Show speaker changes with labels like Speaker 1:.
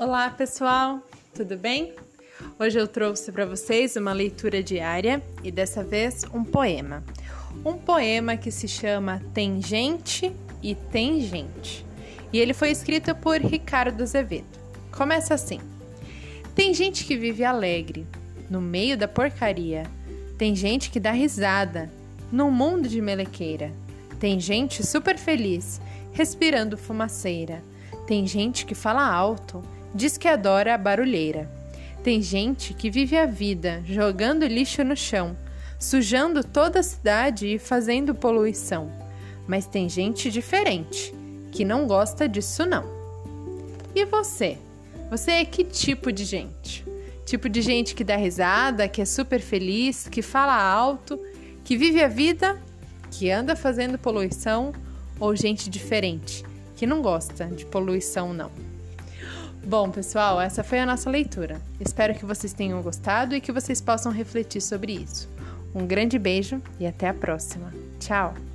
Speaker 1: Olá, pessoal, tudo bem? Hoje eu trouxe para vocês uma leitura diária e dessa vez um poema. Um poema que se chama Tem Gente e Tem Gente. E ele foi escrito por Ricardo Azevedo. Começa assim: Tem gente que vive alegre, no meio da porcaria. Tem gente que dá risada, num mundo de melequeira. Tem gente super feliz, respirando fumaceira. Tem gente que fala alto diz que adora a barulheira. Tem gente que vive a vida jogando lixo no chão, sujando toda a cidade e fazendo poluição. Mas tem gente diferente, que não gosta disso não. E você? Você é que tipo de gente? Tipo de gente que dá risada, que é super feliz, que fala alto, que vive a vida, que anda fazendo poluição ou gente diferente, que não gosta de poluição não? Bom, pessoal, essa foi a nossa leitura. Espero que vocês tenham gostado e que vocês possam refletir sobre isso. Um grande beijo e até a próxima. Tchau!